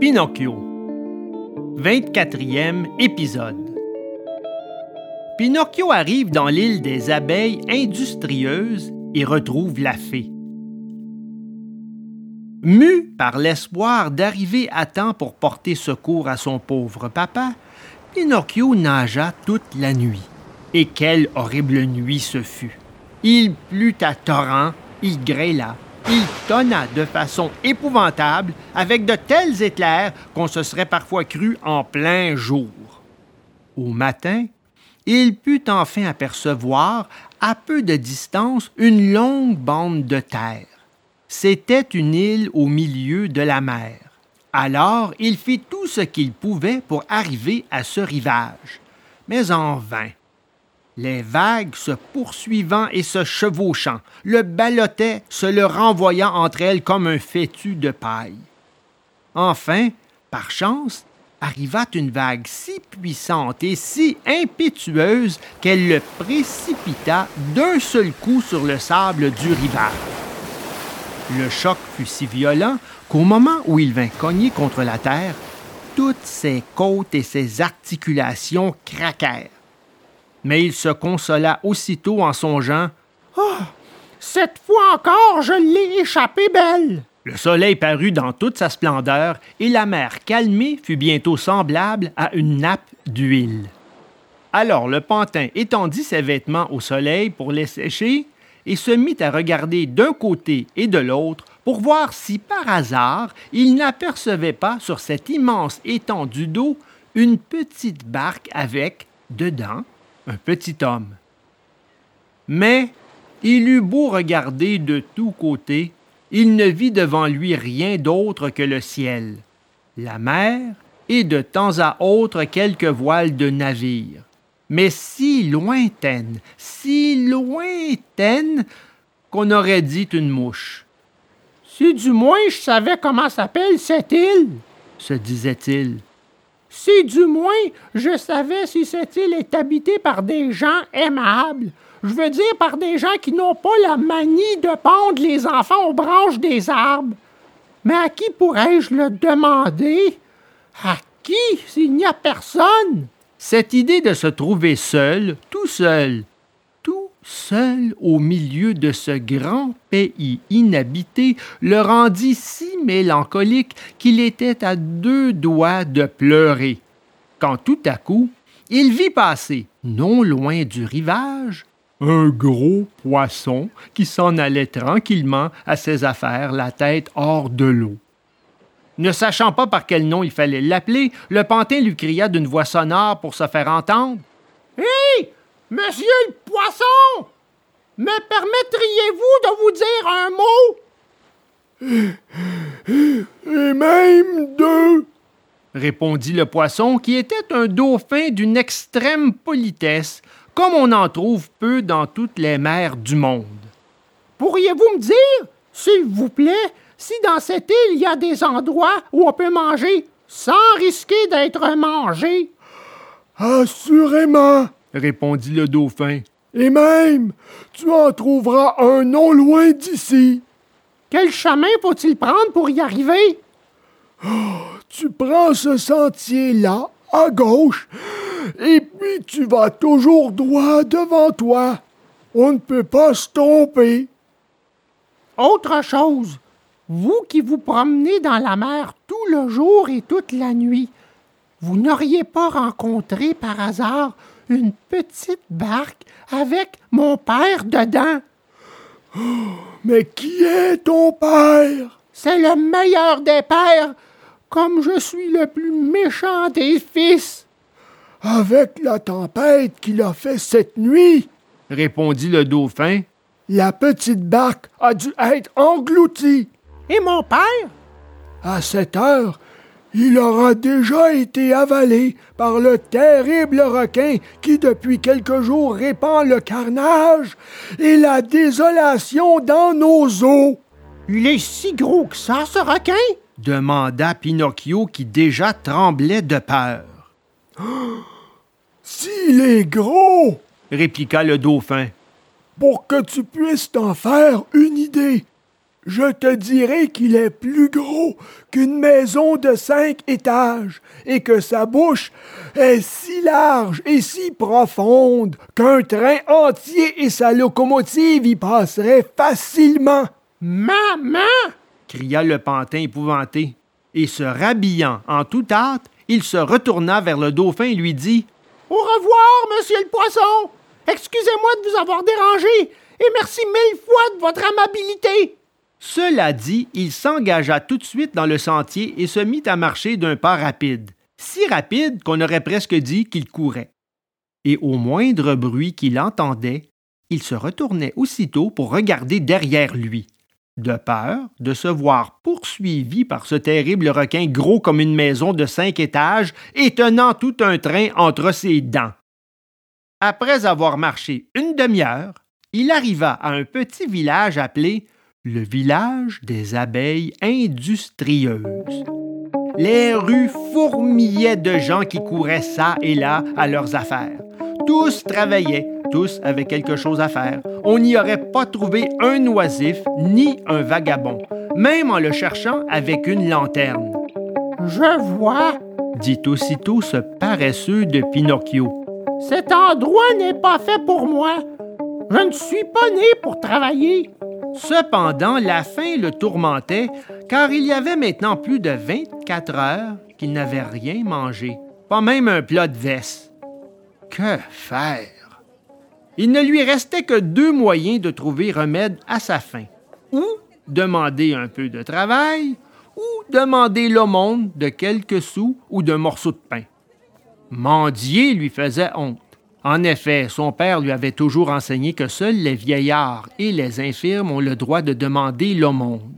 Pinocchio 24e épisode Pinocchio arrive dans l'île des abeilles industrieuses et retrouve la fée. Mu par l'espoir d'arriver à temps pour porter secours à son pauvre papa, Pinocchio nagea toute la nuit. Et quelle horrible nuit ce fut. Il plut à torrents, il grêla, il tonna de façon épouvantable avec de tels éclairs qu'on se serait parfois cru en plein jour. Au matin, il put enfin apercevoir, à peu de distance, une longue bande de terre. C'était une île au milieu de la mer. Alors il fit tout ce qu'il pouvait pour arriver à ce rivage, mais en vain les vagues se poursuivant et se chevauchant, le ballottaient, se le renvoyant entre elles comme un fétu de paille. Enfin, par chance, arriva une vague si puissante et si impétueuse qu'elle le précipita d'un seul coup sur le sable du rivage. Le choc fut si violent qu'au moment où il vint cogner contre la terre, toutes ses côtes et ses articulations craquèrent mais il se consola aussitôt en songeant Ah, cette fois encore, je l'ai échappé belle. Le soleil parut dans toute sa splendeur et la mer calmée fut bientôt semblable à une nappe d'huile. Alors le pantin étendit ses vêtements au soleil pour les sécher et se mit à regarder d'un côté et de l'autre pour voir si par hasard il n'apercevait pas sur cette immense étendue d'eau une petite barque avec, dedans, un petit homme. Mais il eut beau regarder de tous côtés, il ne vit devant lui rien d'autre que le ciel, la mer et de temps à autre quelques voiles de navire, mais si lointaines, si lointaines qu'on aurait dit une mouche. Si du moins je savais comment s'appelle cette île, se disait-il. Si du moins je savais si cette île est habitée par des gens aimables, je veux dire par des gens qui n'ont pas la manie de pendre les enfants aux branches des arbres. Mais à qui pourrais-je le demander? À qui s'il n'y a personne? Cette idée de se trouver seul, tout seul, seul au milieu de ce grand pays inhabité, le rendit si mélancolique qu'il était à deux doigts de pleurer, quand tout à coup il vit passer, non loin du rivage, un gros poisson qui s'en allait tranquillement à ses affaires, la tête hors de l'eau. Ne sachant pas par quel nom il fallait l'appeler, le pantin lui cria d'une voix sonore pour se faire entendre. Hé! Monsieur le poisson, me permettriez-vous de vous dire un mot? Et même deux, répondit le poisson, qui était un dauphin d'une extrême politesse, comme on en trouve peu dans toutes les mers du monde. Pourriez-vous me dire, s'il vous plaît, si dans cette île il y a des endroits où on peut manger sans risquer d'être mangé? Assurément, répondit le dauphin. Et même, tu en trouveras un non loin d'ici. Quel chemin faut-il prendre pour y arriver? Oh, tu prends ce sentier-là, à gauche, et puis tu vas toujours droit devant toi. On ne peut pas se tromper. Autre chose, vous qui vous promenez dans la mer tout le jour et toute la nuit, vous n'auriez pas rencontré par hasard une petite barque avec mon père dedans. Oh, mais qui est ton père? C'est le meilleur des pères, comme je suis le plus méchant des fils. Avec la tempête qu'il a fait cette nuit, répondit le dauphin, la petite barque a dû être engloutie. Et mon père? À cette heure, il aura déjà été avalé par le terrible requin qui depuis quelques jours répand le carnage et la désolation dans nos eaux. Il est si gros que ça, ce requin? demanda Pinocchio qui déjà tremblait de peur. S'il est gros, répliqua le dauphin. Pour que tu puisses t'en faire une idée, Je te dirai qu'il est plus gros qu'une maison de cinq étages et que sa bouche est si large et si profonde qu'un train entier et sa locomotive y passeraient facilement. Maman! cria le pantin épouvanté, et se rhabillant en toute hâte, il se retourna vers le dauphin et lui dit Au revoir, monsieur le poisson! Excusez-moi de vous avoir dérangé, et merci mille fois de votre amabilité. Cela dit, il s'engagea tout de suite dans le sentier et se mit à marcher d'un pas rapide, si rapide qu'on aurait presque dit qu'il courait. Et au moindre bruit qu'il entendait, il se retournait aussitôt pour regarder derrière lui, de peur de se voir poursuivi par ce terrible requin gros comme une maison de cinq étages et tenant tout un train entre ses dents. Après avoir marché une demi-heure, il arriva à un petit village appelé le village des abeilles industrieuses. Les rues fourmillaient de gens qui couraient ça et là à leurs affaires. Tous travaillaient, tous avaient quelque chose à faire. On n'y aurait pas trouvé un oisif ni un vagabond, même en le cherchant avec une lanterne. Je vois, dit aussitôt ce paresseux de Pinocchio. Cet endroit n'est pas fait pour moi. Je ne suis pas né pour travailler. Cependant, la faim le tourmentait, car il y avait maintenant plus de 24 heures qu'il n'avait rien mangé, pas même un plat de veste. Que faire? Il ne lui restait que deux moyens de trouver remède à sa faim. Ou demander un peu de travail, ou demander l'aumône de quelques sous ou d'un morceau de pain. Mendier lui faisait honte. En effet, son père lui avait toujours enseigné que seuls les vieillards et les infirmes ont le droit de demander l'aumône.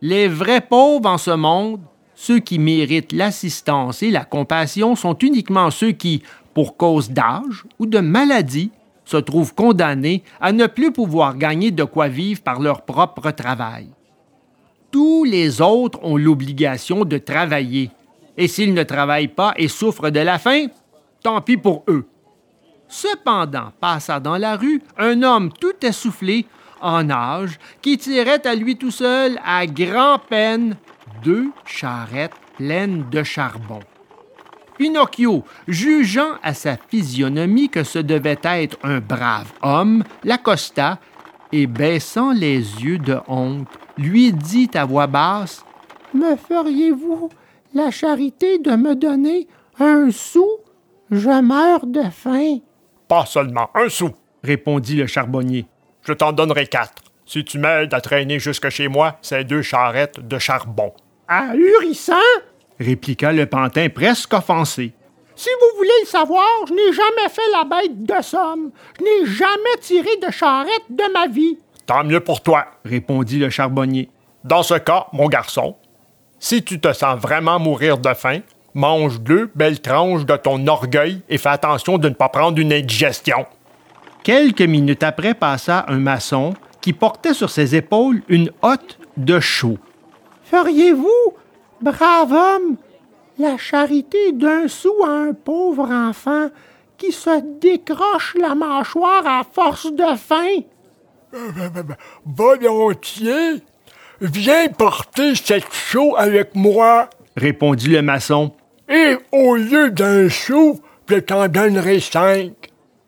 Les vrais pauvres en ce monde, ceux qui méritent l'assistance et la compassion, sont uniquement ceux qui, pour cause d'âge ou de maladie, se trouvent condamnés à ne plus pouvoir gagner de quoi vivre par leur propre travail. Tous les autres ont l'obligation de travailler, et s'ils ne travaillent pas et souffrent de la faim, tant pis pour eux. Cependant, passa dans la rue un homme tout essoufflé, en âge, qui tirait à lui tout seul, à grand-peine, deux charrettes pleines de charbon. Pinocchio, jugeant à sa physionomie que ce devait être un brave homme, l'accosta et, baissant les yeux de honte, lui dit à voix basse Me feriez-vous la charité de me donner un sou? Je meurs de faim. Pas seulement un sou, répondit le charbonnier. Je t'en donnerai quatre. Si tu m'aides à traîner jusque chez moi ces deux charrettes de charbon. Ahurissant! répliqua le pantin presque offensé. Si vous voulez le savoir, je n'ai jamais fait la bête de somme. Je n'ai jamais tiré de charrette de ma vie. Tant mieux pour toi, répondit le charbonnier. Dans ce cas, mon garçon, si tu te sens vraiment mourir de faim, mange deux belles tranches de ton orgueil et fais attention de ne pas prendre une indigestion. Quelques minutes après passa un maçon qui portait sur ses épaules une hotte de chaux. Feriez-vous, brave homme, la charité d'un sou à un pauvre enfant qui se décroche la mâchoire à force de faim? Volontiers. Viens porter cette chaux avec moi, répondit le maçon. Et au lieu d'un sou, je t'en donnerai cinq.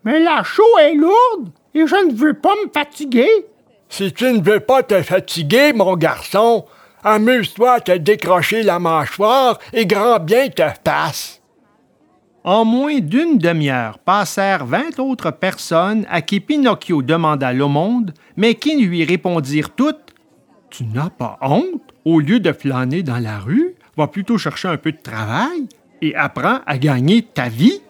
Mais la chaux est lourde et je ne veux pas me fatiguer. Si tu ne veux pas te fatiguer, mon garçon, amuse-toi à te décrocher la mâchoire et grand bien te passe. En moins d'une demi-heure passèrent vingt autres personnes à qui Pinocchio demanda l'aumône, mais qui lui répondirent toutes Tu n'as pas honte Au lieu de flâner dans la rue, va plutôt chercher un peu de travail et apprends à gagner ta vie.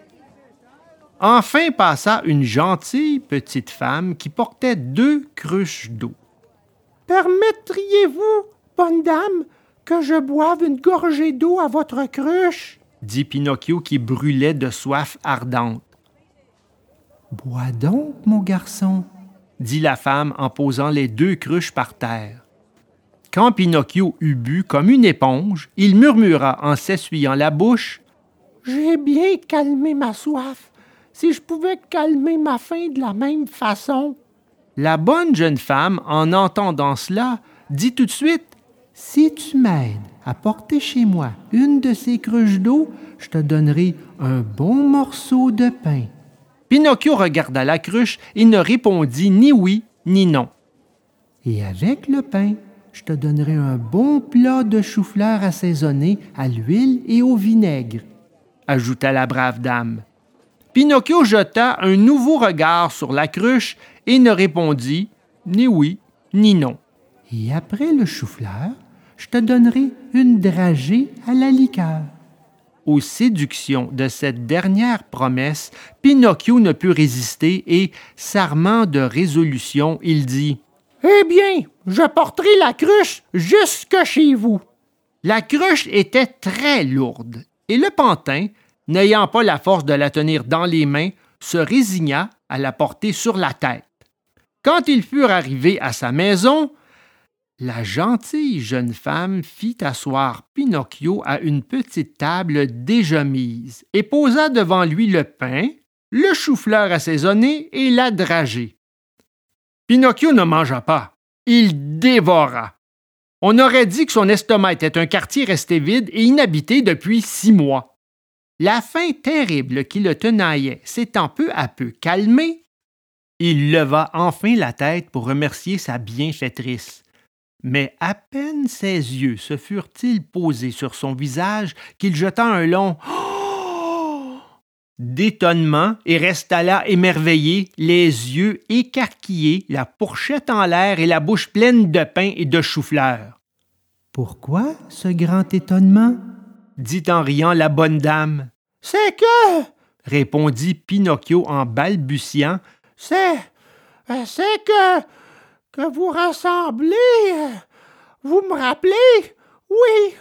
Enfin passa une gentille petite femme qui portait deux cruches d'eau. Permettriez-vous, bonne dame, que je boive une gorgée d'eau à votre cruche? dit Pinocchio qui brûlait de soif ardente. Bois donc, mon garçon, dit la femme en posant les deux cruches par terre. Quand Pinocchio eut bu comme une éponge, il murmura en s'essuyant la bouche J'ai bien calmé ma soif. Si je pouvais calmer ma faim de la même façon. La bonne jeune femme, en entendant cela, dit tout de suite Si tu m'aides à porter chez moi une de ces cruches d'eau, je te donnerai un bon morceau de pain. Pinocchio regarda la cruche et ne répondit ni oui ni non. Et avec le pain, je te donnerai un bon plat de chou-fleur assaisonné à l'huile et au vinaigre, ajouta la brave dame. Pinocchio jeta un nouveau regard sur la cruche et ne répondit ni oui ni non. Et après le chou-fleur, je te donnerai une dragée à la liqueur. Aux séductions de cette dernière promesse, Pinocchio ne put résister et, s'armant de résolution, il dit eh bien, je porterai la cruche jusque chez vous. La cruche était très lourde, et le pantin, n'ayant pas la force de la tenir dans les mains, se résigna à la porter sur la tête. Quand ils furent arrivés à sa maison, la gentille jeune femme fit asseoir Pinocchio à une petite table déjà mise et posa devant lui le pain, le chou-fleur assaisonné et la dragée. Pinocchio ne mangea pas. Il dévora. On aurait dit que son estomac était un quartier resté vide et inhabité depuis six mois. La faim terrible qui le tenaillait s'étant peu à peu calmée, il leva enfin la tête pour remercier sa bienfaitrice. Mais à peine ses yeux se furent-ils posés sur son visage qu'il jeta un long d'étonnement et resta là émerveillé, les yeux écarquillés, la fourchette en l'air et la bouche pleine de pain et de chou-fleur. Pourquoi ce grand étonnement? dit en riant la bonne dame. C'est que, répondit Pinocchio en balbutiant, c'est. c'est que. que vous rassemblez. Vous me rappelez? Oui,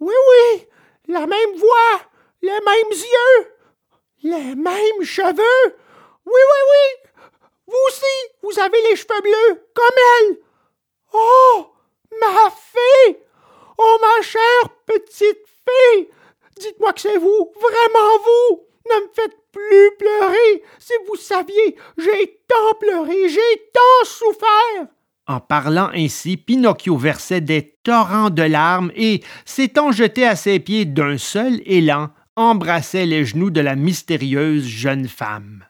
oui, oui, la même voix, les mêmes yeux. Les mêmes cheveux? Oui, oui, oui! Vous aussi, vous avez les cheveux bleus, comme elle! Oh! Ma fée! Oh, ma chère petite fée! Dites-moi que c'est vous, vraiment vous! Ne me faites plus pleurer! Si vous saviez, j'ai tant pleuré, j'ai tant souffert! En parlant ainsi, Pinocchio versait des torrents de larmes et, s'étant jeté à ses pieds d'un seul élan, embrassait les genoux de la mystérieuse jeune femme.